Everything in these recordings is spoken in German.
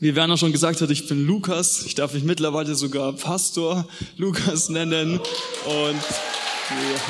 Wie Werner schon gesagt hat, ich bin Lukas. Ich darf mich mittlerweile sogar Pastor Lukas nennen. Und ja.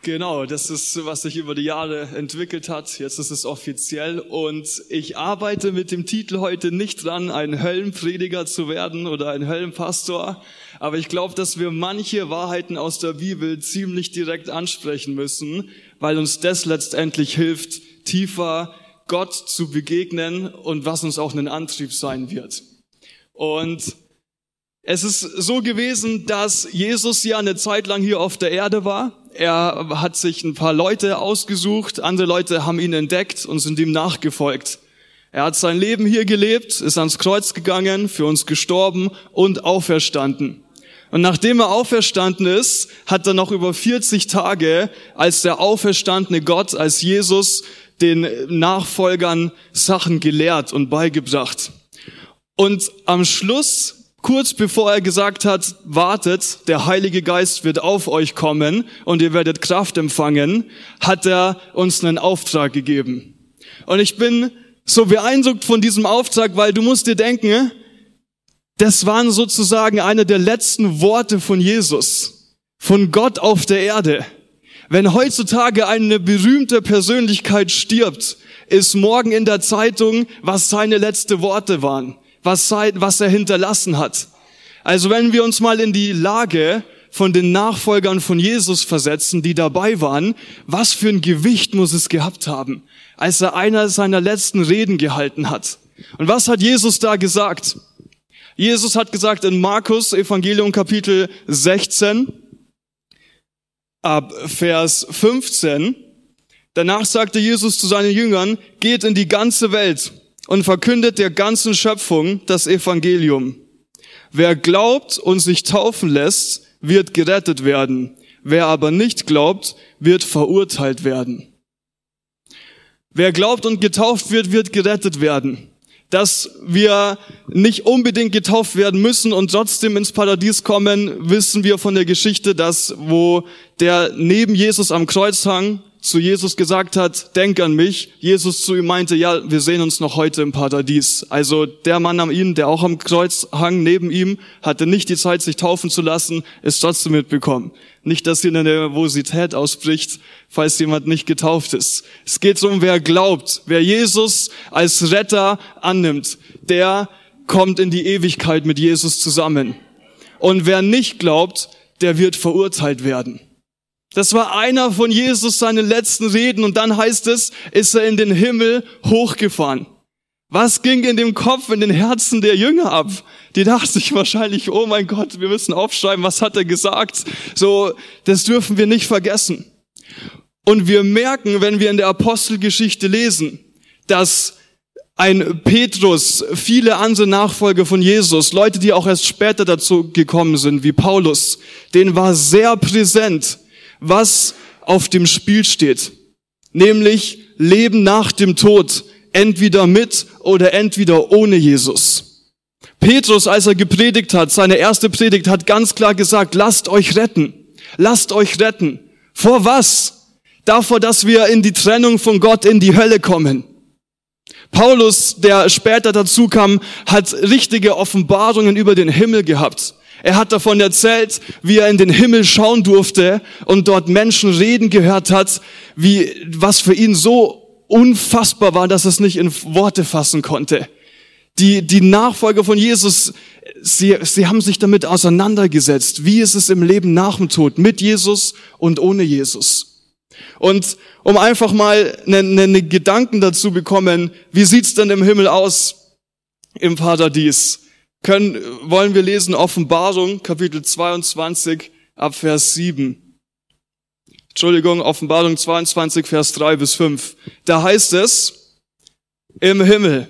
Genau, das ist, was sich über die Jahre entwickelt hat. Jetzt ist es offiziell und ich arbeite mit dem Titel heute nicht dran, ein Höllenprediger zu werden oder ein Höllenpastor, aber ich glaube, dass wir manche Wahrheiten aus der Bibel ziemlich direkt ansprechen müssen, weil uns das letztendlich hilft, tiefer Gott zu begegnen und was uns auch ein Antrieb sein wird. Und es ist so gewesen, dass Jesus ja eine Zeit lang hier auf der Erde war. Er hat sich ein paar Leute ausgesucht, andere Leute haben ihn entdeckt und sind ihm nachgefolgt. Er hat sein Leben hier gelebt, ist ans Kreuz gegangen, für uns gestorben und auferstanden. Und nachdem er auferstanden ist, hat er noch über 40 Tage als der auferstandene Gott, als Jesus den Nachfolgern Sachen gelehrt und beigebracht. Und am Schluss, kurz bevor er gesagt hat, wartet, der Heilige Geist wird auf euch kommen und ihr werdet Kraft empfangen, hat er uns einen Auftrag gegeben. Und ich bin so beeindruckt von diesem Auftrag, weil du musst dir denken, das waren sozusagen eine der letzten Worte von Jesus, von Gott auf der Erde. Wenn heutzutage eine berühmte Persönlichkeit stirbt, ist morgen in der Zeitung, was seine letzte Worte waren, was, was er hinterlassen hat. Also wenn wir uns mal in die Lage von den Nachfolgern von Jesus versetzen, die dabei waren, was für ein Gewicht muss es gehabt haben, als er einer seiner letzten Reden gehalten hat. Und was hat Jesus da gesagt? Jesus hat gesagt in Markus Evangelium Kapitel 16, ab Vers 15. Danach sagte Jesus zu seinen Jüngern, geht in die ganze Welt und verkündet der ganzen Schöpfung das Evangelium. Wer glaubt und sich taufen lässt, wird gerettet werden. Wer aber nicht glaubt, wird verurteilt werden. Wer glaubt und getauft wird, wird gerettet werden dass wir nicht unbedingt getauft werden müssen und trotzdem ins Paradies kommen, wissen wir von der Geschichte, dass wo der neben Jesus am Kreuz hang, zu Jesus gesagt hat, denk an mich. Jesus zu ihm meinte, ja, wir sehen uns noch heute im Paradies. Also der Mann am ihn, der auch am Kreuz hang neben ihm, hatte nicht die Zeit, sich taufen zu lassen, ist trotzdem mitbekommen. Nicht, dass hier eine Nervosität ausbricht, falls jemand nicht getauft ist. Es geht um, wer glaubt, wer Jesus als Retter annimmt, der kommt in die Ewigkeit mit Jesus zusammen. Und wer nicht glaubt, der wird verurteilt werden. Das war einer von Jesus seinen letzten Reden und dann heißt es, ist er in den Himmel hochgefahren. Was ging in dem Kopf, in den Herzen der Jünger ab? Die dachten sich wahrscheinlich, oh mein Gott, wir müssen aufschreiben, was hat er gesagt? So, das dürfen wir nicht vergessen. Und wir merken, wenn wir in der Apostelgeschichte lesen, dass ein Petrus, viele andere Nachfolger von Jesus, Leute, die auch erst später dazu gekommen sind, wie Paulus, denen war sehr präsent, was auf dem Spiel steht. Nämlich Leben nach dem Tod, entweder mit oder entweder ohne Jesus. Petrus, als er gepredigt hat, seine erste Predigt, hat ganz klar gesagt, lasst euch retten. Lasst euch retten. Vor was? Davor, dass wir in die Trennung von Gott in die Hölle kommen. Paulus, der später dazu kam, hat richtige Offenbarungen über den Himmel gehabt. Er hat davon erzählt, wie er in den Himmel schauen durfte und dort Menschen reden gehört hat, wie, was für ihn so unfassbar war, dass er es nicht in Worte fassen konnte. Die, die Nachfolger von Jesus, sie, sie haben sich damit auseinandergesetzt. Wie ist es im Leben nach dem Tod? Mit Jesus und ohne Jesus. Und um einfach mal einen, einen Gedanken dazu bekommen, wie sieht's denn im Himmel aus? Im Paradies können, wollen wir lesen Offenbarung, Kapitel 22, ab Vers 7. Entschuldigung, Offenbarung 22, Vers 3 bis 5. Da heißt es, im Himmel,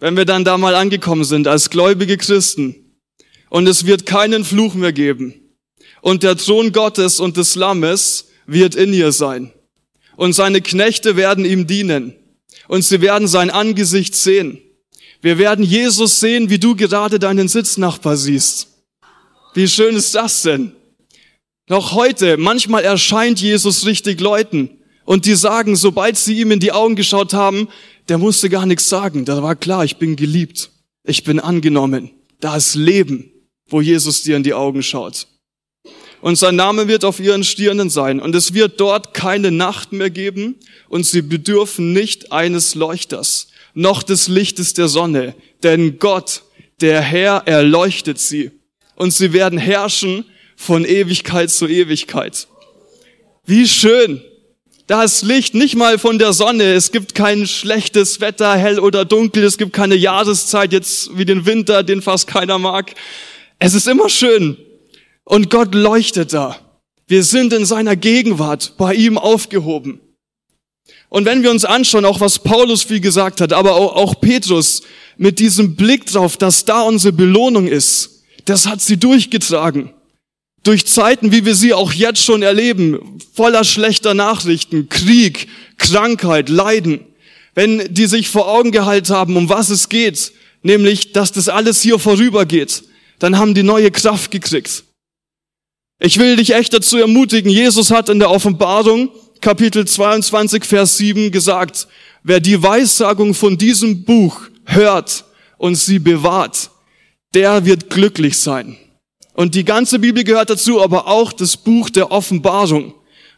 wenn wir dann da mal angekommen sind als gläubige Christen, und es wird keinen Fluch mehr geben, und der Thron Gottes und des Lammes wird in ihr sein, und seine Knechte werden ihm dienen, und sie werden sein Angesicht sehen, wir werden Jesus sehen, wie du gerade deinen Sitznachbar siehst. Wie schön ist das denn? Noch heute, manchmal erscheint Jesus richtig Leuten. Und die sagen, sobald sie ihm in die Augen geschaut haben, der musste gar nichts sagen. Da war klar, ich bin geliebt. Ich bin angenommen. Da ist Leben, wo Jesus dir in die Augen schaut. Und sein Name wird auf ihren Stirnen sein. Und es wird dort keine Nacht mehr geben. Und sie bedürfen nicht eines Leuchters, noch des Lichtes der Sonne. Denn Gott, der Herr, erleuchtet sie. Und sie werden herrschen von Ewigkeit zu Ewigkeit. Wie schön. Da ist Licht nicht mal von der Sonne. Es gibt kein schlechtes Wetter, hell oder dunkel. Es gibt keine Jahreszeit jetzt wie den Winter, den fast keiner mag. Es ist immer schön. Und Gott leuchtet da. Wir sind in seiner Gegenwart bei ihm aufgehoben. Und wenn wir uns anschauen, auch was Paulus viel gesagt hat, aber auch, Petrus, mit diesem Blick drauf, dass da unsere Belohnung ist, das hat sie durchgetragen. Durch Zeiten, wie wir sie auch jetzt schon erleben, voller schlechter Nachrichten, Krieg, Krankheit, Leiden. Wenn die sich vor Augen gehalten haben, um was es geht, nämlich, dass das alles hier vorübergeht, dann haben die neue Kraft gekriegt. Ich will dich echt dazu ermutigen, Jesus hat in der Offenbarung, Kapitel 22, Vers 7 gesagt, wer die Weissagung von diesem Buch hört und sie bewahrt, der wird glücklich sein. Und die ganze Bibel gehört dazu, aber auch das Buch der Offenbarung,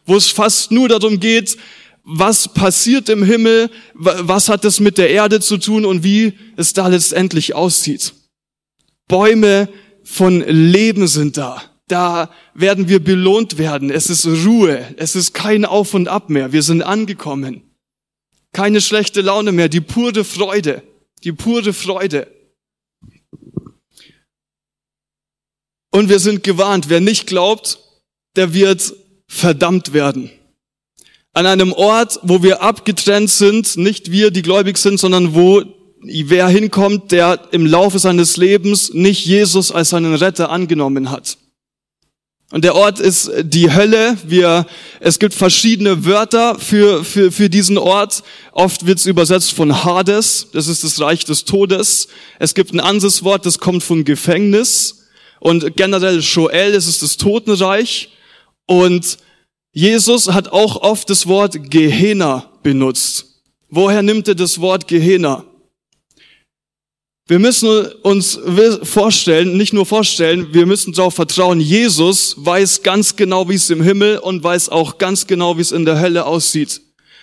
wo es fast nur darum geht, was passiert im Himmel, was hat es mit der Erde zu tun und wie es da letztendlich aussieht. Bäume von Leben sind da. Da werden wir belohnt werden. Es ist Ruhe. Es ist kein Auf und Ab mehr. Wir sind angekommen. Keine schlechte Laune mehr. Die pure Freude. Die pure Freude. Und wir sind gewarnt, wer nicht glaubt, der wird verdammt werden. An einem Ort, wo wir abgetrennt sind, nicht wir, die gläubig sind, sondern wo wer hinkommt, der im Laufe seines Lebens nicht Jesus als seinen Retter angenommen hat. Und der Ort ist die Hölle. Wir, es gibt verschiedene Wörter für, für, für diesen Ort. Oft wird es übersetzt von Hades, das ist das Reich des Todes. Es gibt ein anderes Wort, das kommt von Gefängnis. Und generell Joel, es ist das Totenreich. Und Jesus hat auch oft das Wort Gehenna benutzt. Woher nimmt er das Wort Gehenna? Wir müssen uns vorstellen, nicht nur vorstellen, wir müssen darauf vertrauen, Jesus weiß ganz genau, wie es im Himmel und weiß auch ganz genau, wie es in der Hölle aussieht.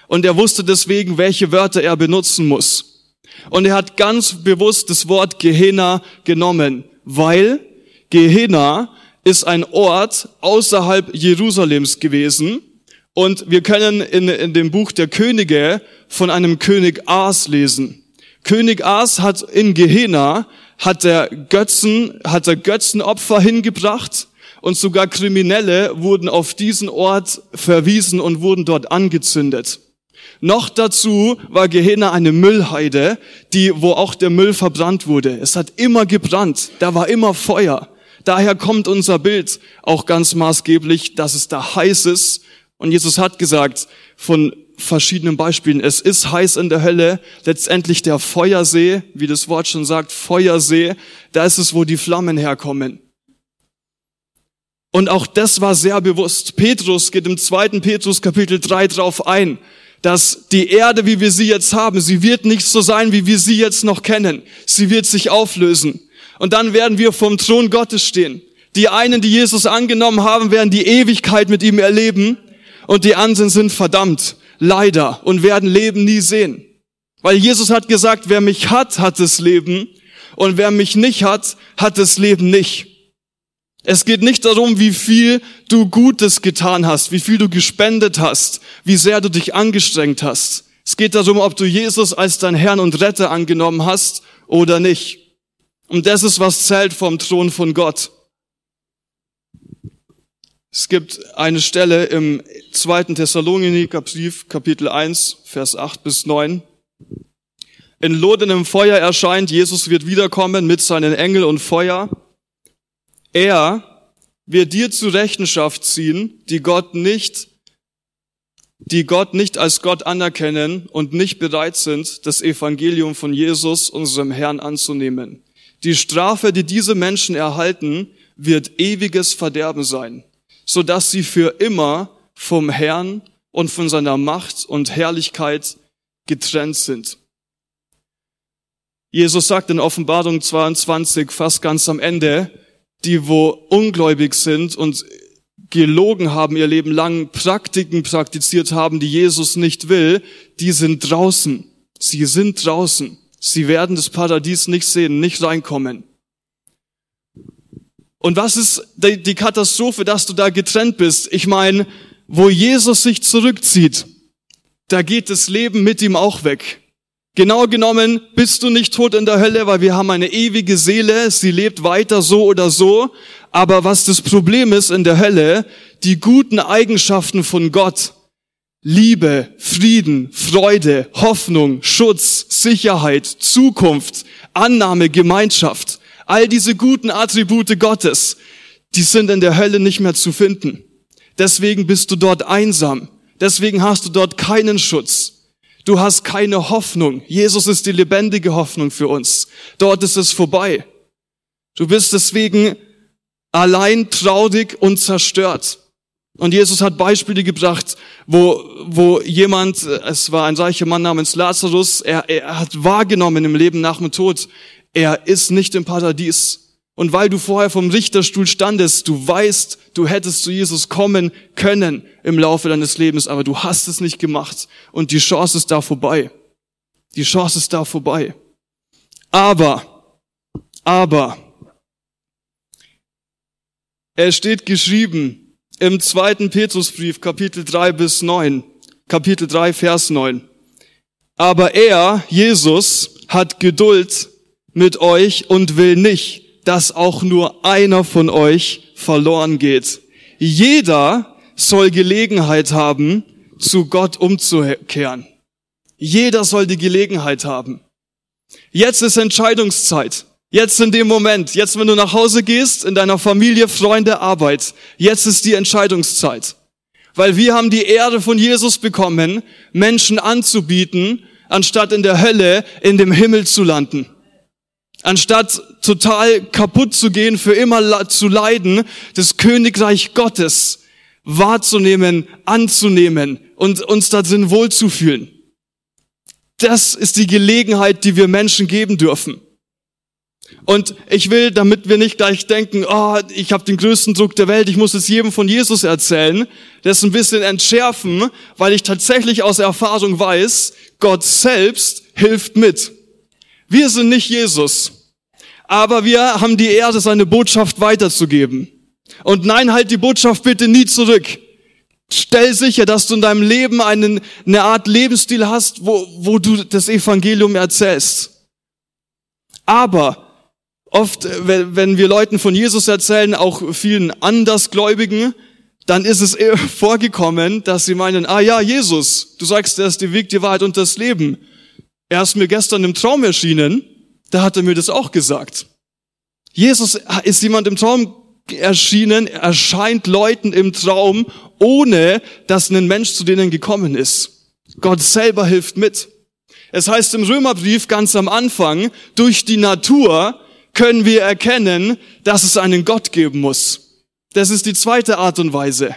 Und er wusste deswegen, welche Wörter er benutzen muss. Und er hat ganz bewusst das Wort Gehenna genommen, weil Gehenna ist ein Ort außerhalb Jerusalems gewesen. Und wir können in, in dem Buch der Könige von einem König As lesen. König As hat in Gehenna hat er Götzen, hat er Götzenopfer hingebracht und sogar Kriminelle wurden auf diesen Ort verwiesen und wurden dort angezündet. Noch dazu war Gehenna eine Müllheide, die, wo auch der Müll verbrannt wurde. Es hat immer gebrannt, da war immer Feuer. Daher kommt unser Bild auch ganz maßgeblich, dass es da heiß ist. Und Jesus hat gesagt, von verschiedenen Beispielen, es ist heiß in der Hölle, letztendlich der Feuersee, wie das Wort schon sagt, Feuersee, da ist es, wo die Flammen herkommen. Und auch das war sehr bewusst. Petrus geht im zweiten Petrus Kapitel 3 drauf ein, dass die Erde, wie wir sie jetzt haben, sie wird nicht so sein, wie wir sie jetzt noch kennen. Sie wird sich auflösen. Und dann werden wir vom Thron Gottes stehen. Die einen, die Jesus angenommen haben, werden die Ewigkeit mit ihm erleben und die anderen sind verdammt, leider, und werden Leben nie sehen. Weil Jesus hat gesagt, wer mich hat, hat das Leben und wer mich nicht hat, hat das Leben nicht. Es geht nicht darum, wie viel du Gutes getan hast, wie viel du gespendet hast, wie sehr du dich angestrengt hast. Es geht darum, ob du Jesus als dein Herrn und Retter angenommen hast oder nicht. Und das ist, was zählt vom Thron von Gott. Es gibt eine Stelle im zweiten Thessaloniker Kapitel 1, Vers 8 bis 9. In lodendem Feuer erscheint, Jesus wird wiederkommen mit seinen Engel und Feuer. Er wird dir zu Rechenschaft ziehen, die Gott nicht, die Gott nicht als Gott anerkennen und nicht bereit sind, das Evangelium von Jesus, unserem Herrn, anzunehmen. Die Strafe, die diese Menschen erhalten, wird ewiges Verderben sein, so dass sie für immer vom Herrn und von seiner Macht und Herrlichkeit getrennt sind. Jesus sagt in Offenbarung 22, fast ganz am Ende, die wo ungläubig sind und gelogen haben ihr Leben lang, Praktiken praktiziert haben, die Jesus nicht will, die sind draußen. Sie sind draußen. Sie werden das Paradies nicht sehen, nicht reinkommen. Und was ist die Katastrophe, dass du da getrennt bist? Ich meine, wo Jesus sich zurückzieht, da geht das Leben mit ihm auch weg. Genau genommen bist du nicht tot in der Hölle, weil wir haben eine ewige Seele, sie lebt weiter so oder so. Aber was das Problem ist in der Hölle, die guten Eigenschaften von Gott, Liebe, Frieden, Freude, Hoffnung, Schutz, Sicherheit, Zukunft, Annahme, Gemeinschaft, all diese guten Attribute Gottes, die sind in der Hölle nicht mehr zu finden. Deswegen bist du dort einsam. Deswegen hast du dort keinen Schutz. Du hast keine Hoffnung. Jesus ist die lebendige Hoffnung für uns. Dort ist es vorbei. Du bist deswegen allein, traurig und zerstört. Und Jesus hat Beispiele gebracht, wo, wo jemand, es war ein reicher Mann namens Lazarus, er, er hat wahrgenommen im Leben nach dem Tod, er ist nicht im Paradies. Und weil du vorher vom Richterstuhl standest, du weißt, du hättest zu Jesus kommen können im Laufe deines Lebens, aber du hast es nicht gemacht und die Chance ist da vorbei. Die Chance ist da vorbei. Aber, aber, es steht geschrieben im zweiten Petrusbrief, Kapitel 3 bis 9, Kapitel 3, Vers 9. Aber er, Jesus, hat Geduld mit euch und will nicht, dass auch nur einer von euch verloren geht. Jeder soll Gelegenheit haben, zu Gott umzukehren. Jeder soll die Gelegenheit haben. Jetzt ist Entscheidungszeit. Jetzt in dem Moment, jetzt wenn du nach Hause gehst, in deiner Familie, Freunde, Arbeit, jetzt ist die Entscheidungszeit. Weil wir haben die Ehre von Jesus bekommen, Menschen anzubieten, anstatt in der Hölle in dem Himmel zu landen. Anstatt total kaputt zu gehen, für immer zu leiden, das Königreich Gottes wahrzunehmen, anzunehmen und uns da drin wohlzufühlen. Das ist die Gelegenheit, die wir Menschen geben dürfen. Und ich will, damit wir nicht gleich denken, oh, ich habe den größten Druck der Welt, ich muss es jedem von Jesus erzählen, das ein bisschen entschärfen, weil ich tatsächlich aus Erfahrung weiß, Gott selbst hilft mit. Wir sind nicht Jesus, aber wir haben die Ehre, seine Botschaft weiterzugeben. Und nein, halt die Botschaft bitte nie zurück. Stell sicher, dass du in deinem Leben einen, eine Art Lebensstil hast, wo, wo du das Evangelium erzählst. Aber oft, wenn wir Leuten von Jesus erzählen, auch vielen Andersgläubigen, dann ist es vorgekommen, dass sie meinen, ah ja, Jesus, du sagst, er ist der Weg, die Wahrheit und das Leben. Er ist mir gestern im Traum erschienen, da hat er mir das auch gesagt. Jesus ist jemand im Traum erschienen, erscheint Leuten im Traum, ohne dass ein Mensch zu denen gekommen ist. Gott selber hilft mit. Es heißt im Römerbrief ganz am Anfang, durch die Natur können wir erkennen, dass es einen Gott geben muss. Das ist die zweite Art und Weise.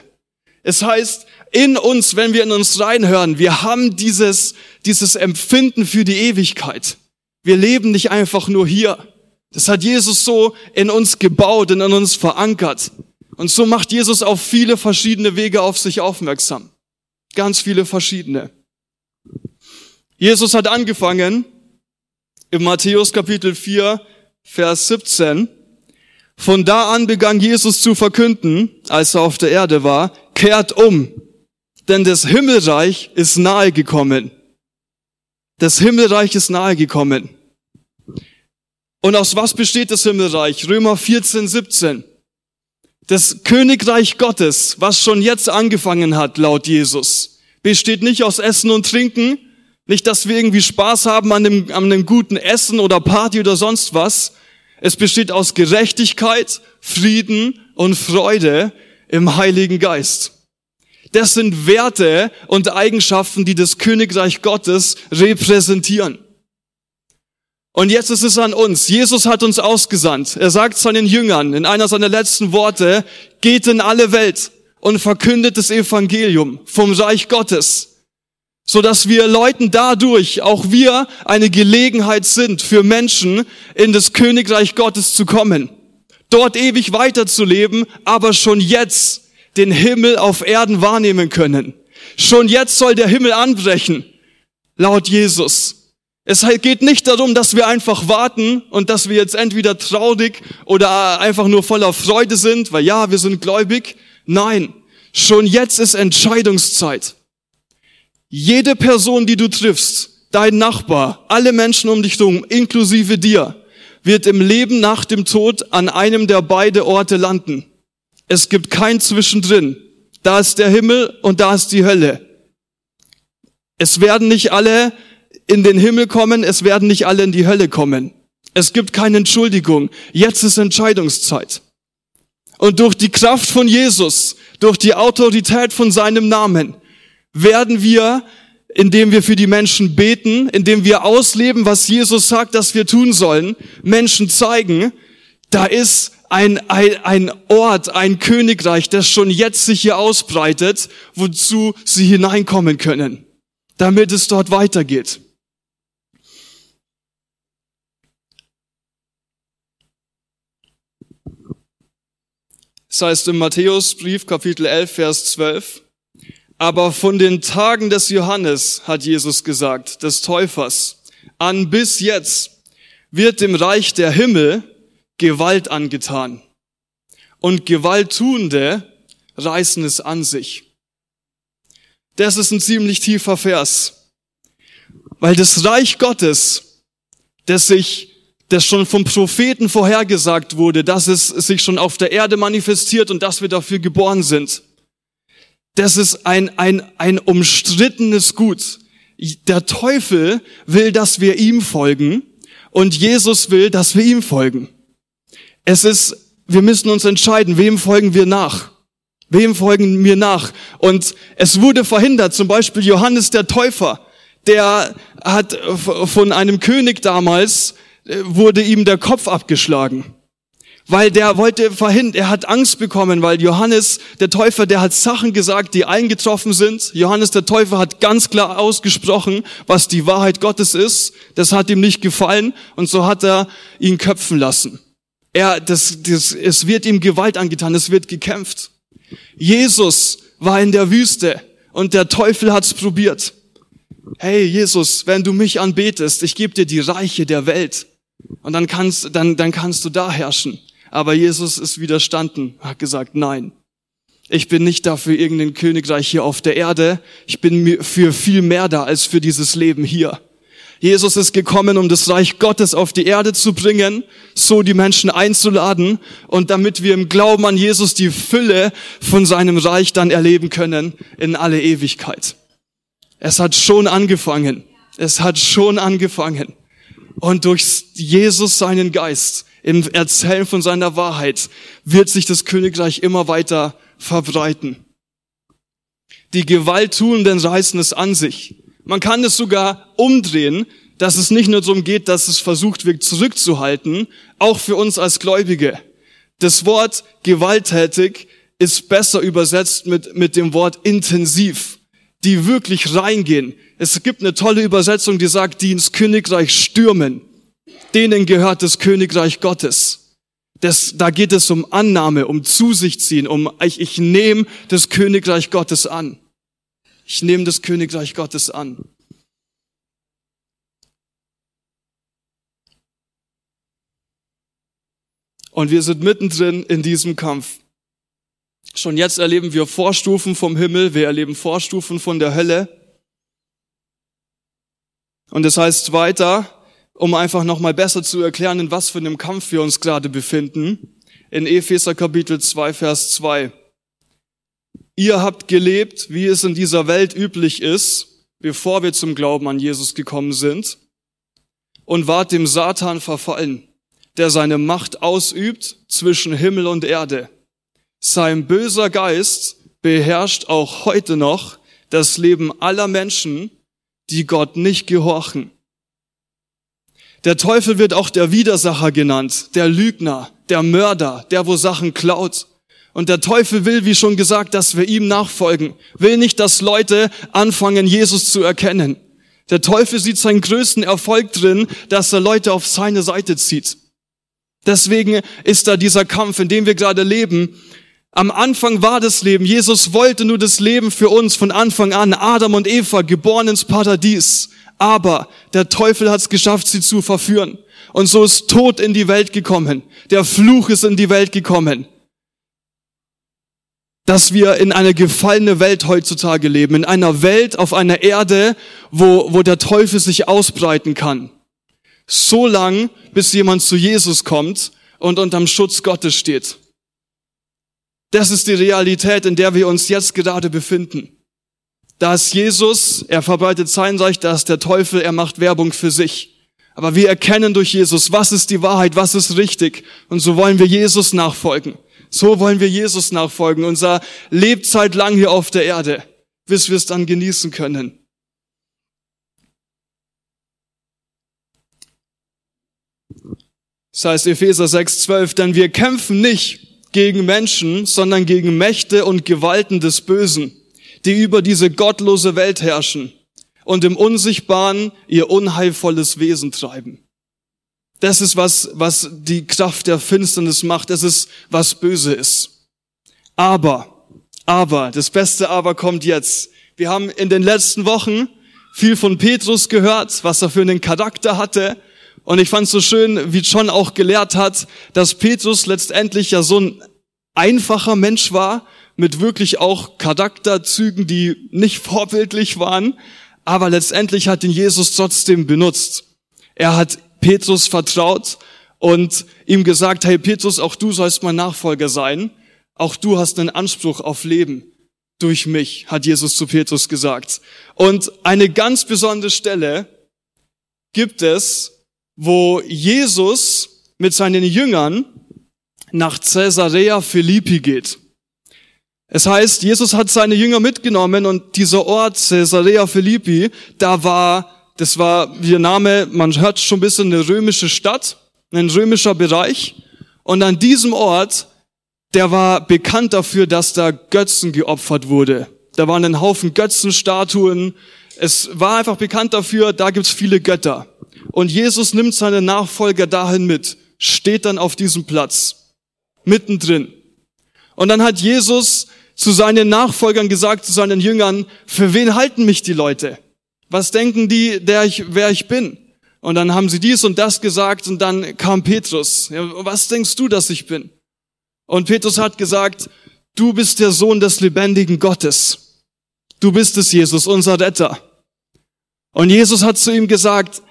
Es heißt, in uns, wenn wir in uns reinhören, wir haben dieses, dieses Empfinden für die Ewigkeit. Wir leben nicht einfach nur hier. Das hat Jesus so in uns gebaut und in uns verankert. Und so macht Jesus auf viele verschiedene Wege auf sich aufmerksam. Ganz viele verschiedene. Jesus hat angefangen im Matthäus Kapitel 4, Vers 17. Von da an begann Jesus zu verkünden, als er auf der Erde war, kehrt um, denn das Himmelreich ist nahe gekommen. Das Himmelreich ist nahe gekommen. Und aus was besteht das Himmelreich? Römer 14, 17. Das Königreich Gottes, was schon jetzt angefangen hat, laut Jesus, besteht nicht aus Essen und Trinken, nicht, dass wir irgendwie Spaß haben an dem, an einem guten Essen oder Party oder sonst was. Es besteht aus Gerechtigkeit, Frieden und Freude im Heiligen Geist. Das sind Werte und Eigenschaften, die das Königreich Gottes repräsentieren. Und jetzt ist es an uns. Jesus hat uns ausgesandt. Er sagt seinen Jüngern in einer seiner letzten Worte, geht in alle Welt und verkündet das Evangelium vom Reich Gottes, so dass wir Leuten dadurch, auch wir, eine Gelegenheit sind, für Menschen in das Königreich Gottes zu kommen, dort ewig weiterzuleben, aber schon jetzt den Himmel auf Erden wahrnehmen können. Schon jetzt soll der Himmel anbrechen, laut Jesus. Es geht nicht darum, dass wir einfach warten und dass wir jetzt entweder traurig oder einfach nur voller Freude sind, weil ja, wir sind gläubig, Nein, schon jetzt ist Entscheidungszeit. Jede Person, die du triffst, dein Nachbar, alle Menschen um dich herum, inklusive dir, wird im Leben nach dem Tod an einem der beiden Orte landen. Es gibt kein Zwischendrin. Da ist der Himmel und da ist die Hölle. Es werden nicht alle in den Himmel kommen, es werden nicht alle in die Hölle kommen. Es gibt keine Entschuldigung. Jetzt ist Entscheidungszeit. Und durch die Kraft von Jesus, durch die Autorität von seinem Namen, werden wir, indem wir für die Menschen beten, indem wir ausleben, was Jesus sagt, dass wir tun sollen, Menschen zeigen, da ist ein, ein, ein Ort, ein Königreich, das schon jetzt sich hier ausbreitet, wozu sie hineinkommen können, damit es dort weitergeht. Das heißt im Matthäusbrief Kapitel 11, Vers 12. Aber von den Tagen des Johannes, hat Jesus gesagt, des Täufers, an bis jetzt wird dem Reich der Himmel Gewalt angetan. Und Gewalttuende reißen es an sich. Das ist ein ziemlich tiefer Vers. Weil das Reich Gottes, das sich das schon vom Propheten vorhergesagt wurde, dass es sich schon auf der Erde manifestiert und dass wir dafür geboren sind. Das ist ein, ein, ein umstrittenes Gut. Der Teufel will, dass wir ihm folgen und Jesus will, dass wir ihm folgen. Es ist, wir müssen uns entscheiden, wem folgen wir nach? Wem folgen wir nach? Und es wurde verhindert, zum Beispiel Johannes der Täufer, der hat von einem König damals äh, wurde ihm der Kopf abgeschlagen. Weil der wollte verhindern, er hat Angst bekommen, weil Johannes der Täufer, der hat Sachen gesagt, die eingetroffen sind. Johannes der Täufer hat ganz klar ausgesprochen, was die Wahrheit Gottes ist. Das hat ihm nicht gefallen und so hat er ihn köpfen lassen. Er, das, das, es wird ihm Gewalt angetan, es wird gekämpft. Jesus war in der Wüste und der Teufel hat's probiert. Hey Jesus, wenn du mich anbetest, ich gebe dir die Reiche der Welt. Und dann kannst, dann, dann kannst du da herrschen. Aber Jesus ist widerstanden, hat gesagt, nein. Ich bin nicht dafür irgendein Königreich hier auf der Erde. Ich bin für viel mehr da als für dieses Leben hier. Jesus ist gekommen, um das Reich Gottes auf die Erde zu bringen, so die Menschen einzuladen und damit wir im Glauben an Jesus die Fülle von seinem Reich dann erleben können in alle Ewigkeit. Es hat schon angefangen. Es hat schon angefangen. Und durch Jesus seinen Geist im Erzählen von seiner Wahrheit wird sich das Königreich immer weiter verbreiten. Die Gewalttuenden reißen es an sich. Man kann es sogar umdrehen, dass es nicht nur darum geht, dass es versucht wird zurückzuhalten, auch für uns als Gläubige. Das Wort gewalttätig ist besser übersetzt mit, mit dem Wort intensiv, die wirklich reingehen, es gibt eine tolle Übersetzung, die sagt, die ins Königreich stürmen. Denen gehört das Königreich Gottes. Das, da geht es um Annahme, um zu sich ziehen, um ich, ich nehme das Königreich Gottes an. Ich nehme das Königreich Gottes an. Und wir sind mittendrin in diesem Kampf. Schon jetzt erleben wir Vorstufen vom Himmel, wir erleben Vorstufen von der Hölle. Und es das heißt weiter, um einfach nochmal besser zu erklären, in was für einem Kampf wir uns gerade befinden, in Epheser Kapitel 2, Vers 2. Ihr habt gelebt, wie es in dieser Welt üblich ist, bevor wir zum Glauben an Jesus gekommen sind, und wart dem Satan verfallen, der seine Macht ausübt zwischen Himmel und Erde. Sein böser Geist beherrscht auch heute noch das Leben aller Menschen, die Gott nicht gehorchen. Der Teufel wird auch der Widersacher genannt, der Lügner, der Mörder, der wo Sachen klaut. Und der Teufel will, wie schon gesagt, dass wir ihm nachfolgen. Will nicht, dass Leute anfangen, Jesus zu erkennen. Der Teufel sieht seinen größten Erfolg drin, dass er Leute auf seine Seite zieht. Deswegen ist da dieser Kampf, in dem wir gerade leben. Am Anfang war das Leben. Jesus wollte nur das Leben für uns von Anfang an. Adam und Eva, geboren ins Paradies. Aber der Teufel hat es geschafft, sie zu verführen. Und so ist Tod in die Welt gekommen. Der Fluch ist in die Welt gekommen dass wir in einer gefallene Welt heutzutage leben, in einer Welt auf einer Erde, wo, wo der Teufel sich ausbreiten kann. So lang, bis jemand zu Jesus kommt und unterm Schutz Gottes steht. Das ist die Realität, in der wir uns jetzt gerade befinden. Da ist Jesus, er verbreitet sein Reich, da ist der Teufel, er macht Werbung für sich. Aber wir erkennen durch Jesus, was ist die Wahrheit, was ist richtig. Und so wollen wir Jesus nachfolgen. So wollen wir Jesus nachfolgen, unser Lebzeit lang hier auf der Erde, bis wir es dann genießen können. Das heißt Epheser 6,12, denn wir kämpfen nicht gegen Menschen, sondern gegen Mächte und Gewalten des Bösen, die über diese gottlose Welt herrschen und im Unsichtbaren ihr unheilvolles Wesen treiben. Das ist was, was die Kraft der Finsternis macht. Das ist, was böse ist. Aber, aber, das beste Aber kommt jetzt. Wir haben in den letzten Wochen viel von Petrus gehört, was er für einen Charakter hatte. Und ich fand es so schön, wie John auch gelehrt hat, dass Petrus letztendlich ja so ein einfacher Mensch war, mit wirklich auch Charakterzügen, die nicht vorbildlich waren, aber letztendlich hat ihn Jesus trotzdem benutzt. Er hat Petrus vertraut und ihm gesagt, hey Petrus, auch du sollst mein Nachfolger sein. Auch du hast einen Anspruch auf Leben durch mich, hat Jesus zu Petrus gesagt. Und eine ganz besondere Stelle gibt es, wo Jesus mit seinen Jüngern nach Caesarea Philippi geht. Es heißt, Jesus hat seine Jünger mitgenommen und dieser Ort Caesarea Philippi, da war das war, wie der Name, man hört schon ein bisschen eine römische Stadt, ein römischer Bereich. Und an diesem Ort, der war bekannt dafür, dass da Götzen geopfert wurde. Da waren ein Haufen Götzenstatuen. Es war einfach bekannt dafür, da gibt's viele Götter. Und Jesus nimmt seine Nachfolger dahin mit, steht dann auf diesem Platz, mittendrin. Und dann hat Jesus zu seinen Nachfolgern gesagt, zu seinen Jüngern, für wen halten mich die Leute? Was denken die, der ich, wer ich bin? Und dann haben sie dies und das gesagt und dann kam Petrus. Ja, was denkst du, dass ich bin? Und Petrus hat gesagt, du bist der Sohn des lebendigen Gottes. Du bist es, Jesus, unser Retter. Und Jesus hat zu ihm gesagt,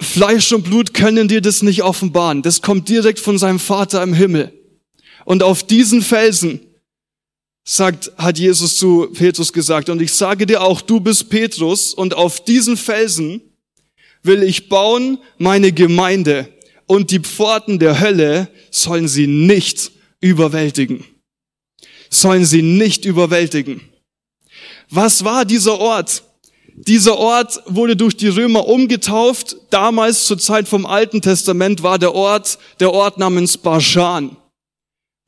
Fleisch und Blut können dir das nicht offenbaren. Das kommt direkt von seinem Vater im Himmel. Und auf diesen Felsen sagt, hat Jesus zu Petrus gesagt, und ich sage dir auch, du bist Petrus, und auf diesen Felsen will ich bauen meine Gemeinde, und die Pforten der Hölle sollen sie nicht überwältigen. Sollen sie nicht überwältigen. Was war dieser Ort? Dieser Ort wurde durch die Römer umgetauft. Damals zur Zeit vom Alten Testament war der Ort der Ort namens Baschan.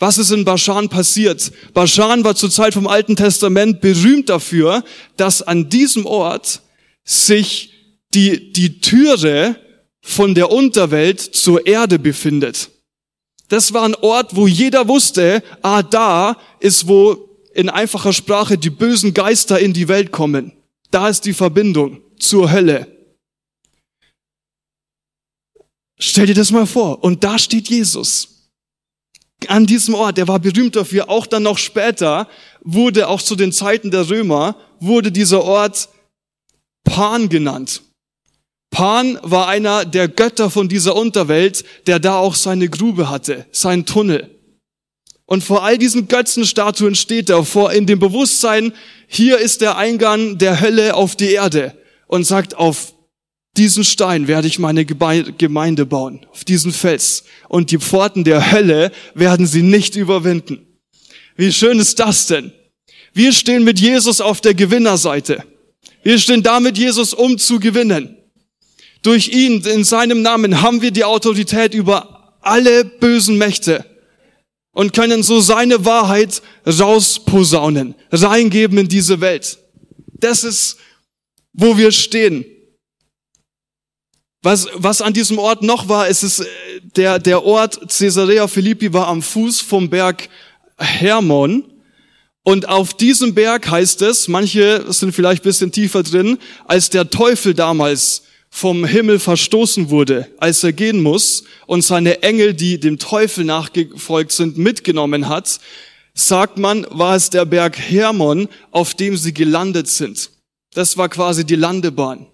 Was ist in Baschan passiert? Baschan war zur Zeit vom Alten Testament berühmt dafür, dass an diesem Ort sich die, die Türe von der Unterwelt zur Erde befindet. Das war ein Ort, wo jeder wusste, ah, da ist, wo in einfacher Sprache die bösen Geister in die Welt kommen. Da ist die Verbindung zur Hölle. Stell dir das mal vor. Und da steht Jesus an diesem Ort, der war berühmt dafür, auch dann noch später wurde, auch zu den Zeiten der Römer, wurde dieser Ort Pan genannt. Pan war einer der Götter von dieser Unterwelt, der da auch seine Grube hatte, sein Tunnel. Und vor all diesen Götzenstatuen steht er vor in dem Bewusstsein, hier ist der Eingang der Hölle auf die Erde und sagt, auf diesen Stein werde ich meine Gemeinde bauen, auf diesen Fels. Und die Pforten der Hölle werden sie nicht überwinden. Wie schön ist das denn? Wir stehen mit Jesus auf der Gewinnerseite. Wir stehen da mit Jesus, um zu gewinnen. Durch ihn, in seinem Namen, haben wir die Autorität über alle bösen Mächte. und können so seine Wahrheit rausposaunen, reingeben in diese Welt. Das ist, wo wir stehen. Was, was an diesem Ort noch war, ist es, der, der Ort Caesarea Philippi war am Fuß vom Berg Hermon. Und auf diesem Berg heißt es, manche sind vielleicht bisschen tiefer drin, als der Teufel damals vom Himmel verstoßen wurde, als er gehen muss und seine Engel, die dem Teufel nachgefolgt sind, mitgenommen hat, sagt man, war es der Berg Hermon, auf dem sie gelandet sind. Das war quasi die Landebahn.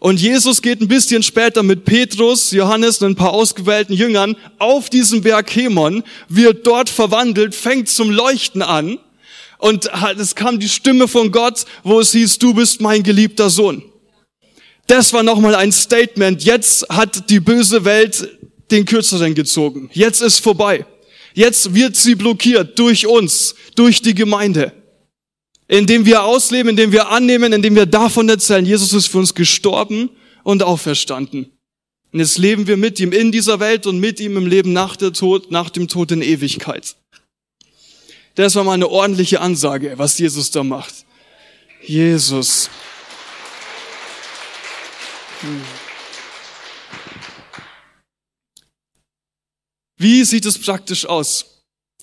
Und Jesus geht ein bisschen später mit Petrus, Johannes und ein paar ausgewählten Jüngern auf diesen Berg Hemon, wird dort verwandelt, fängt zum Leuchten an und es kam die Stimme von Gott, wo es hieß, du bist mein geliebter Sohn. Das war nochmal ein Statement. Jetzt hat die böse Welt den Kürzeren gezogen. Jetzt ist vorbei. Jetzt wird sie blockiert durch uns, durch die Gemeinde indem wir ausleben, indem wir annehmen, indem wir davon erzählen, Jesus ist für uns gestorben und auferstanden. Und jetzt leben wir mit ihm in dieser Welt und mit ihm im Leben nach, der Tod, nach dem Tod in Ewigkeit. Das war mal eine ordentliche Ansage, was Jesus da macht. Jesus. Wie sieht es praktisch aus?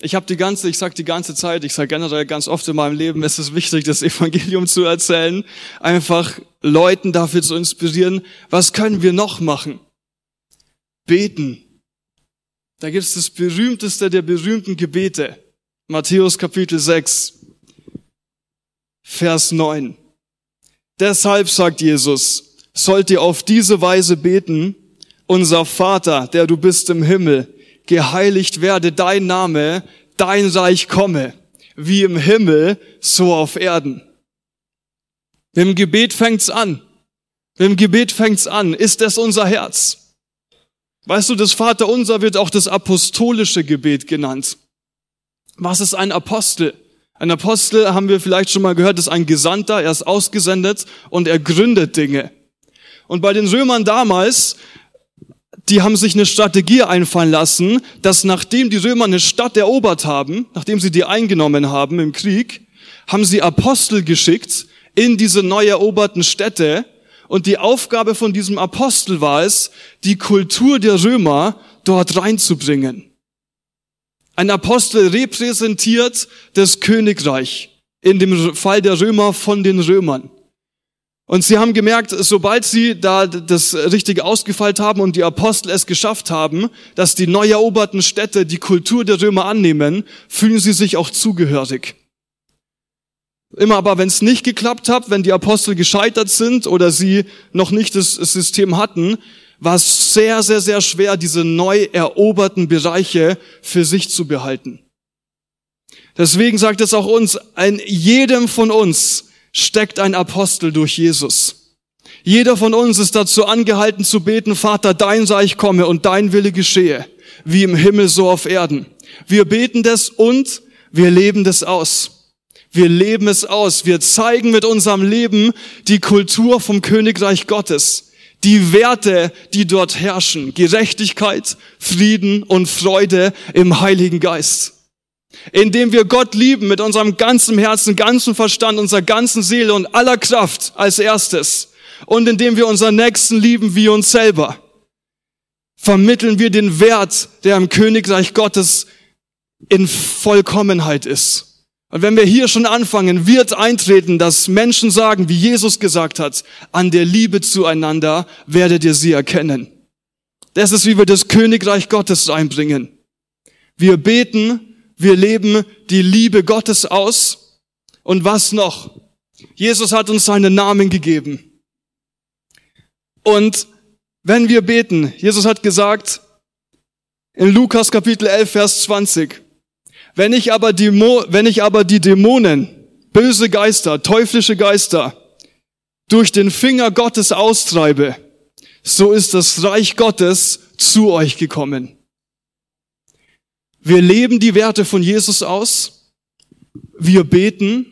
Ich habe die ganze, ich sage die ganze Zeit, ich sage generell ganz oft in meinem Leben, es ist wichtig, das Evangelium zu erzählen, einfach Leuten dafür zu inspirieren, was können wir noch machen? Beten. Da gibt es das berühmteste der berühmten Gebete. Matthäus Kapitel 6, Vers 9. Deshalb sagt Jesus, sollt ihr auf diese Weise beten, unser Vater, der du bist im Himmel, geheiligt werde dein Name, dein Reich komme, wie im Himmel, so auf Erden. Mit dem Gebet fängt's an. Mit dem Gebet fängt's an. Ist das unser Herz? Weißt du, das Vaterunser wird auch das apostolische Gebet genannt. Was ist ein Apostel? Ein Apostel, haben wir vielleicht schon mal gehört, ist ein Gesandter, er ist ausgesendet und er gründet Dinge. Und bei den Römern damals die haben sich eine Strategie einfallen lassen, dass nachdem die Römer eine Stadt erobert haben, nachdem sie die eingenommen haben im Krieg, haben sie Apostel geschickt in diese neu eroberten Städte. Und die Aufgabe von diesem Apostel war es, die Kultur der Römer dort reinzubringen. Ein Apostel repräsentiert das Königreich, in dem Fall der Römer von den Römern. Und sie haben gemerkt, sobald sie da das Richtige ausgefeilt haben und die Apostel es geschafft haben, dass die neu eroberten Städte die Kultur der Römer annehmen, fühlen sie sich auch zugehörig. Immer aber, wenn es nicht geklappt hat, wenn die Apostel gescheitert sind oder sie noch nicht das System hatten, war es sehr, sehr, sehr schwer, diese neu eroberten Bereiche für sich zu behalten. Deswegen sagt es auch uns, ein jedem von uns steckt ein Apostel durch Jesus. Jeder von uns ist dazu angehalten zu beten, Vater, dein Reich komme und dein Wille geschehe, wie im Himmel so auf Erden. Wir beten das und wir leben das aus. Wir leben es aus. Wir zeigen mit unserem Leben die Kultur vom Königreich Gottes. Die Werte, die dort herrschen. Gerechtigkeit, Frieden und Freude im Heiligen Geist indem wir Gott lieben mit unserem ganzen Herzen, ganzen Verstand, unserer ganzen Seele und aller Kraft als erstes und indem wir unseren Nächsten lieben wie uns selber, vermitteln wir den Wert, der im Königreich Gottes in Vollkommenheit ist. Und wenn wir hier schon anfangen, wird eintreten, dass Menschen sagen, wie Jesus gesagt hat, an der Liebe zueinander werdet ihr sie erkennen. Das ist, wie wir das Königreich Gottes einbringen. Wir beten, wir leben die Liebe Gottes aus. Und was noch? Jesus hat uns seinen Namen gegeben. Und wenn wir beten, Jesus hat gesagt, in Lukas Kapitel 11, Vers 20, wenn ich aber, die, wenn ich aber die Dämonen, böse Geister, teuflische Geister, durch den Finger Gottes austreibe, so ist das Reich Gottes zu euch gekommen. Wir leben die Werte von Jesus aus, wir beten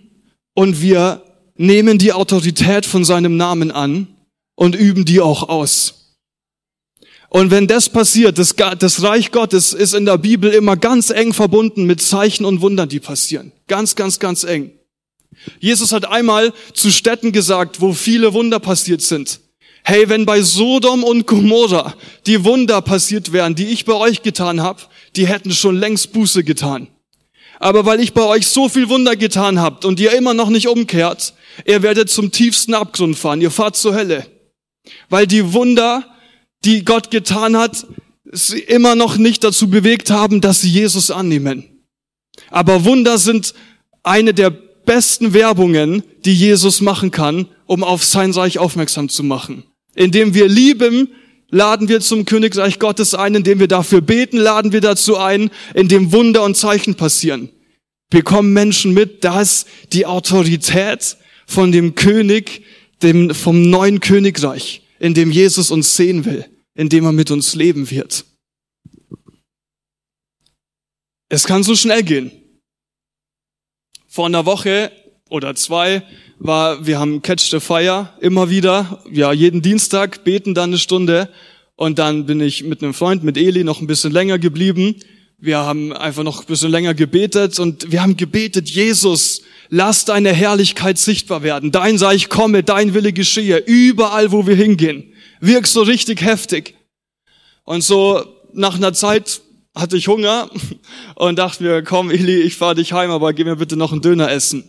und wir nehmen die Autorität von seinem Namen an und üben die auch aus. Und wenn das passiert, das, das Reich Gottes ist in der Bibel immer ganz eng verbunden mit Zeichen und Wundern, die passieren. Ganz, ganz, ganz eng. Jesus hat einmal zu Städten gesagt, wo viele Wunder passiert sind. Hey, wenn bei Sodom und Gomorra die Wunder passiert wären, die ich bei euch getan habe, die hätten schon längst Buße getan. Aber weil ich bei euch so viel Wunder getan habt und ihr immer noch nicht umkehrt, ihr werdet zum tiefsten Abgrund fahren, ihr fahrt zur Hölle. Weil die Wunder die Gott getan hat, sie immer noch nicht dazu bewegt haben, dass sie Jesus annehmen. Aber Wunder sind eine der besten Werbungen, die Jesus machen kann, um auf sein Reich aufmerksam zu machen. Indem wir lieben, laden wir zum Königreich Gottes ein, indem wir dafür beten, laden wir dazu ein, indem Wunder und Zeichen passieren. Bekommen Menschen mit, dass die Autorität von dem König, dem, vom neuen Königreich, in dem Jesus uns sehen will in dem er mit uns leben wird. Es kann so schnell gehen. Vor einer Woche oder zwei war, wir haben Catch the Fire immer wieder, ja, jeden Dienstag beten dann eine Stunde und dann bin ich mit einem Freund, mit Eli, noch ein bisschen länger geblieben. Wir haben einfach noch ein bisschen länger gebetet und wir haben gebetet, Jesus, lass deine Herrlichkeit sichtbar werden. Dein Reich komme, dein Wille geschehe, überall, wo wir hingehen wirkst so richtig heftig. Und so nach einer Zeit hatte ich Hunger und dachte mir, komm Eli, ich fahr dich heim, aber gib mir bitte noch einen Döner essen.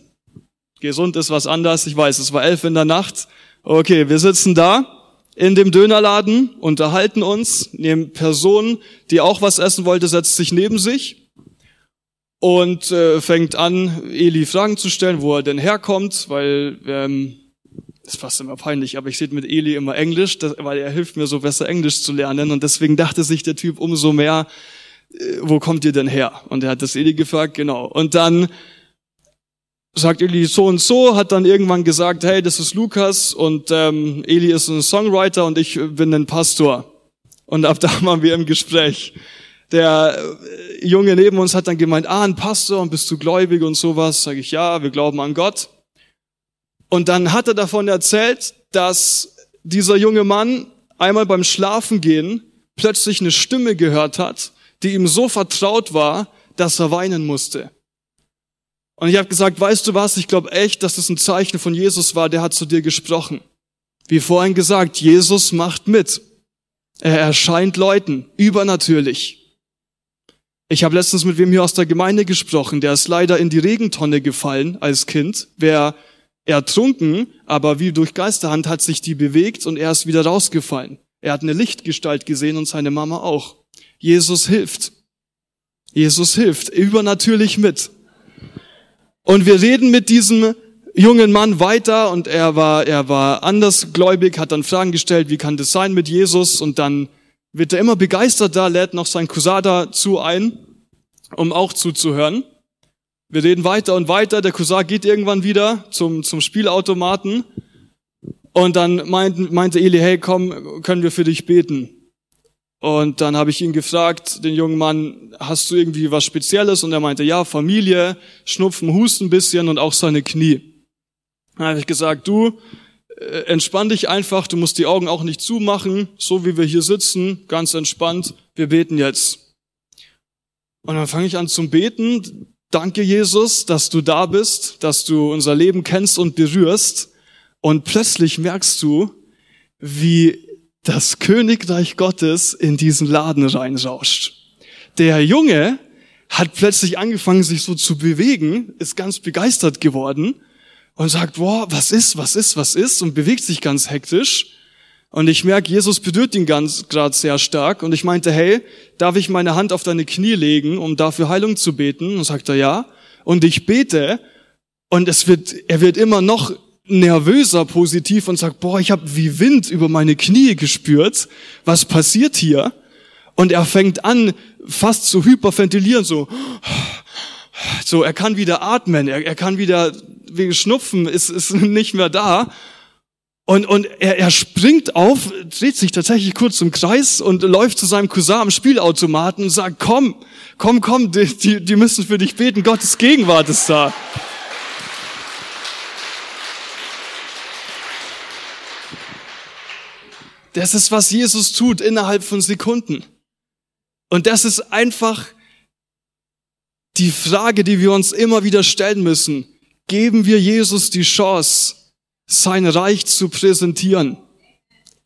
Gesund ist was anderes, ich weiß, es war elf in der Nacht. Okay, wir sitzen da in dem Dönerladen, unterhalten uns, nehmen Person, die auch was essen wollte, setzt sich neben sich und äh, fängt an, Eli Fragen zu stellen, wo er denn herkommt, weil ähm, das ist fast immer peinlich, aber ich sehe mit Eli immer Englisch, weil er hilft mir so besser Englisch zu lernen und deswegen dachte sich der Typ umso mehr, äh, wo kommt ihr denn her? Und er hat das Eli gefragt, genau. Und dann sagt Eli so und so, hat dann irgendwann gesagt, hey, das ist Lukas und ähm, Eli ist ein Songwriter und ich bin ein Pastor. Und ab da waren wir im Gespräch. Der äh, Junge neben uns hat dann gemeint, ah, ein Pastor und bist du gläubig und sowas? Sag ich, ja, wir glauben an Gott. Und dann hat er davon erzählt, dass dieser junge Mann einmal beim Schlafengehen plötzlich eine Stimme gehört hat, die ihm so vertraut war, dass er weinen musste. Und ich habe gesagt, weißt du was, ich glaube echt, dass das ein Zeichen von Jesus war, der hat zu dir gesprochen. Wie vorhin gesagt, Jesus macht mit. Er erscheint Leuten, übernatürlich. Ich habe letztens mit wem hier aus der Gemeinde gesprochen, der ist leider in die Regentonne gefallen als Kind. Wer ertrunken, aber wie durch Geisterhand hat sich die bewegt und er ist wieder rausgefallen. Er hat eine Lichtgestalt gesehen und seine Mama auch. Jesus hilft. Jesus hilft übernatürlich mit. Und wir reden mit diesem jungen Mann weiter und er war, er war andersgläubig, hat dann Fragen gestellt, wie kann das sein mit Jesus? Und dann wird er immer begeisterter, lädt noch sein Cousin dazu ein, um auch zuzuhören. Wir reden weiter und weiter. Der Cousin geht irgendwann wieder zum, zum Spielautomaten. Und dann meint, meinte Eli, hey, komm, können wir für dich beten? Und dann habe ich ihn gefragt, den jungen Mann, hast du irgendwie was Spezielles? Und er meinte, ja, Familie, Schnupfen, Husten ein bisschen und auch seine Knie. Dann habe ich gesagt, du, äh, entspann dich einfach, du musst die Augen auch nicht zumachen, so wie wir hier sitzen, ganz entspannt, wir beten jetzt. Und dann fange ich an zum Beten, Danke, Jesus, dass du da bist, dass du unser Leben kennst und berührst. Und plötzlich merkst du, wie das Königreich Gottes in diesen Laden reinrauscht. Der Junge hat plötzlich angefangen, sich so zu bewegen, ist ganz begeistert geworden und sagt, boah, was ist, was ist, was ist und bewegt sich ganz hektisch. Und ich merke, Jesus berührt ihn ganz gerade sehr stark. Und ich meinte, hey, darf ich meine Hand auf deine Knie legen, um dafür Heilung zu beten? Und sagt er, ja. Und ich bete. Und es wird, er wird immer noch nervöser positiv und sagt, boah, ich habe wie Wind über meine Knie gespürt. Was passiert hier? Und er fängt an, fast zu hyperventilieren, so, so, er kann wieder atmen, er, er kann wieder, wegen Schnupfen ist, ist nicht mehr da. Und, und er, er springt auf, dreht sich tatsächlich kurz im Kreis und läuft zu seinem Cousin am Spielautomaten und sagt, komm, komm, komm, die, die, die müssen für dich beten, Gottes Gegenwart ist da. Das ist, was Jesus tut innerhalb von Sekunden. Und das ist einfach die Frage, die wir uns immer wieder stellen müssen. Geben wir Jesus die Chance, sein Reich zu präsentieren?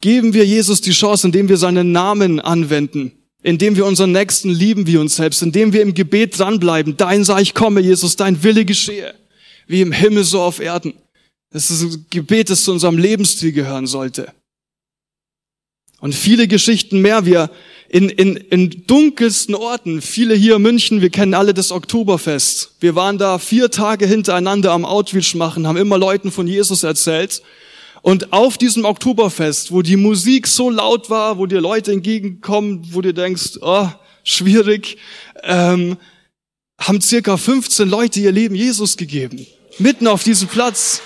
Geben wir Jesus die Chance, indem wir seinen Namen anwenden, indem wir unseren Nächsten lieben wie uns selbst, indem wir im Gebet dranbleiben. Dein Reich komme, Jesus, dein Wille geschehe, wie im Himmel so auf Erden. Das ist ein Gebet, das zu unserem Lebensstil gehören sollte. Und viele Geschichten mehr. Wir in, in, in dunkelsten Orten, viele hier in München, wir kennen alle das Oktoberfest. Wir waren da vier Tage hintereinander am Outreach machen, haben immer Leuten von Jesus erzählt. Und auf diesem Oktoberfest, wo die Musik so laut war, wo dir Leute entgegenkommen, wo du denkst, oh, schwierig, ähm, haben circa 15 Leute ihr Leben Jesus gegeben. Mitten auf diesem Platz.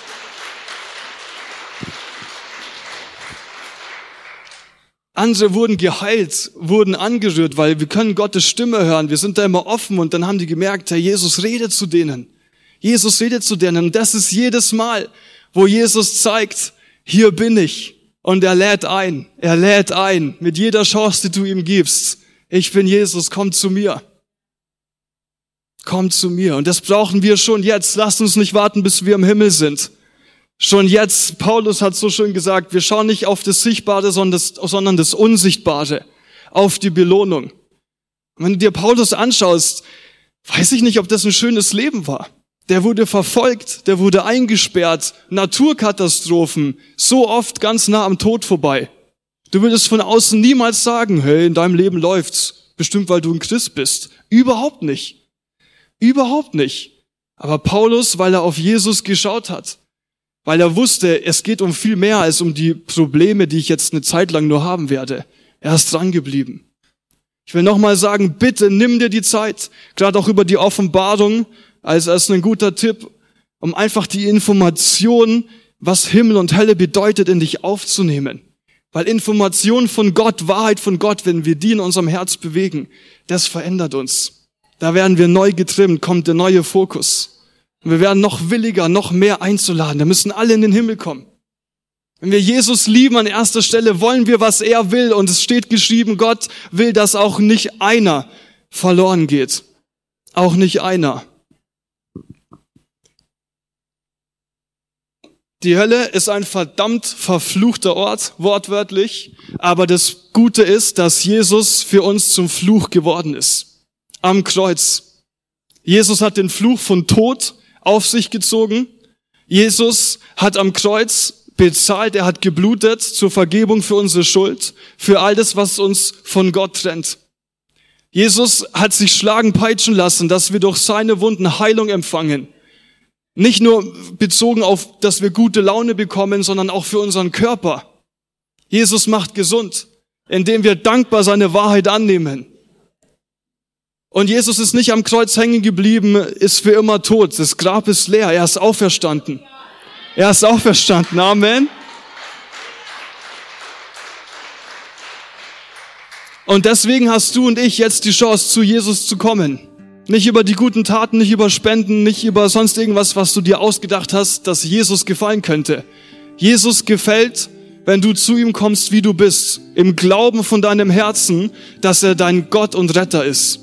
Andere wurden geheilt, wurden angerührt, weil wir können Gottes Stimme hören. Wir sind da immer offen und dann haben die gemerkt, Herr Jesus redet zu denen. Jesus redet zu denen. Und das ist jedes Mal, wo Jesus zeigt, hier bin ich. Und er lädt ein. Er lädt ein mit jeder Chance, die du ihm gibst. Ich bin Jesus, komm zu mir. Komm zu mir. Und das brauchen wir schon jetzt. Lasst uns nicht warten, bis wir im Himmel sind. Schon jetzt, Paulus hat so schön gesagt, wir schauen nicht auf das Sichtbare, sondern das, sondern das Unsichtbare, auf die Belohnung. wenn du dir Paulus anschaust, weiß ich nicht, ob das ein schönes Leben war. Der wurde verfolgt, der wurde eingesperrt, Naturkatastrophen, so oft ganz nah am Tod vorbei. Du würdest von außen niemals sagen, hey, in deinem Leben läuft's, bestimmt weil du ein Christ bist. Überhaupt nicht. Überhaupt nicht. Aber Paulus, weil er auf Jesus geschaut hat, weil er wusste, es geht um viel mehr als um die Probleme, die ich jetzt eine Zeit lang nur haben werde. Er ist dran geblieben. Ich will nochmal sagen, bitte nimm dir die Zeit, gerade auch über die Offenbarung, als, als ein guter Tipp, um einfach die Information, was Himmel und Hölle bedeutet, in dich aufzunehmen. Weil Information von Gott, Wahrheit von Gott, wenn wir die in unserem Herz bewegen, das verändert uns. Da werden wir neu getrimmt, kommt der neue Fokus. Und wir werden noch williger, noch mehr einzuladen. Da müssen alle in den Himmel kommen. Wenn wir Jesus lieben an erster Stelle, wollen wir, was er will. Und es steht geschrieben, Gott will, dass auch nicht einer verloren geht. Auch nicht einer. Die Hölle ist ein verdammt verfluchter Ort, wortwörtlich. Aber das Gute ist, dass Jesus für uns zum Fluch geworden ist. Am Kreuz. Jesus hat den Fluch von Tod auf sich gezogen. Jesus hat am Kreuz bezahlt, er hat geblutet zur Vergebung für unsere Schuld, für all das, was uns von Gott trennt. Jesus hat sich schlagen, peitschen lassen, dass wir durch seine Wunden Heilung empfangen. Nicht nur bezogen auf, dass wir gute Laune bekommen, sondern auch für unseren Körper. Jesus macht gesund, indem wir dankbar seine Wahrheit annehmen. Und Jesus ist nicht am Kreuz hängen geblieben, ist für immer tot. Das Grab ist leer. Er ist auferstanden. Er ist auferstanden. Amen. Und deswegen hast du und ich jetzt die Chance, zu Jesus zu kommen. Nicht über die guten Taten, nicht über Spenden, nicht über sonst irgendwas, was du dir ausgedacht hast, dass Jesus gefallen könnte. Jesus gefällt, wenn du zu ihm kommst, wie du bist, im Glauben von deinem Herzen, dass er dein Gott und Retter ist